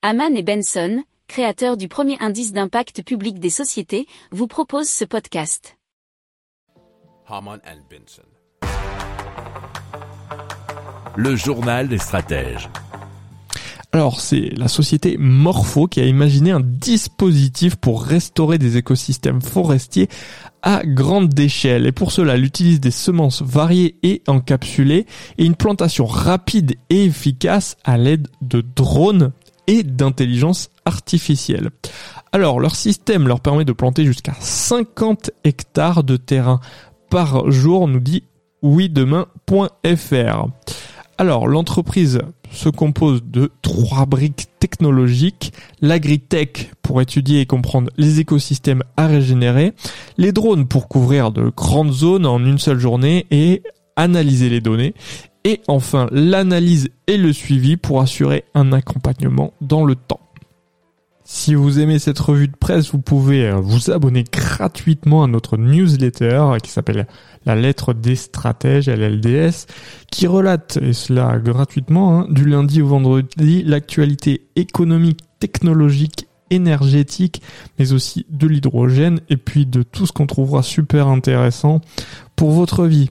Haman et Benson, créateurs du premier indice d'impact public des sociétés, vous proposent ce podcast. Haman and Benson. Le journal des stratèges. Alors, c'est la société Morpho qui a imaginé un dispositif pour restaurer des écosystèmes forestiers à grande échelle. Et pour cela, elle utilise des semences variées et encapsulées et une plantation rapide et efficace à l'aide de drones et d'intelligence artificielle. Alors, leur système leur permet de planter jusqu'à 50 hectares de terrain par jour, nous dit oui-demain.fr. Alors, l'entreprise se compose de trois briques technologiques, l'agritech pour étudier et comprendre les écosystèmes à régénérer, les drones pour couvrir de grandes zones en une seule journée et analyser les données, et enfin l'analyse et le suivi pour assurer un accompagnement dans le temps. Si vous aimez cette revue de presse, vous pouvez euh, vous abonner gratuitement à notre newsletter qui s'appelle La lettre des stratèges, LLDS, qui relate, et cela gratuitement, hein, du lundi au vendredi, l'actualité économique, technologique, énergétique, mais aussi de l'hydrogène, et puis de tout ce qu'on trouvera super intéressant pour votre vie.